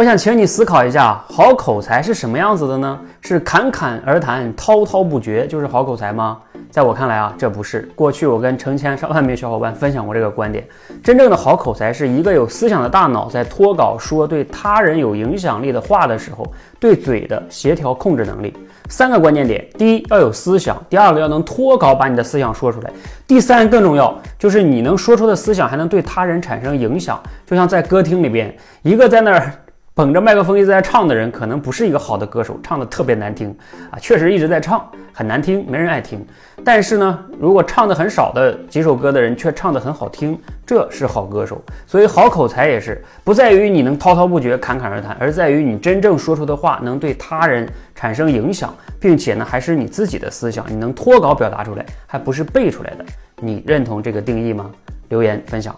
我想请你思考一下，好口才是什么样子的呢？是侃侃而谈、滔滔不绝就是好口才吗？在我看来啊，这不是。过去我跟成千上万名小伙伴分享过这个观点：真正的好口才是一个有思想的大脑在脱稿说对他人有影响力的话的时候，对嘴的协调控制能力。三个关键点：第一，要有思想；第二个，要能脱稿把你的思想说出来；第三，更重要就是你能说出的思想还能对他人产生影响。就像在歌厅里边，一个在那儿。捧着麦克风一直在唱的人，可能不是一个好的歌手，唱的特别难听啊，确实一直在唱，很难听，没人爱听。但是呢，如果唱的很少的几首歌的人却唱的很好听，这是好歌手。所以好口才也是不在于你能滔滔不绝、侃侃而谈，而在于你真正说出的话能对他人产生影响，并且呢还是你自己的思想，你能脱稿表达出来，还不是背出来的。你认同这个定义吗？留言分享。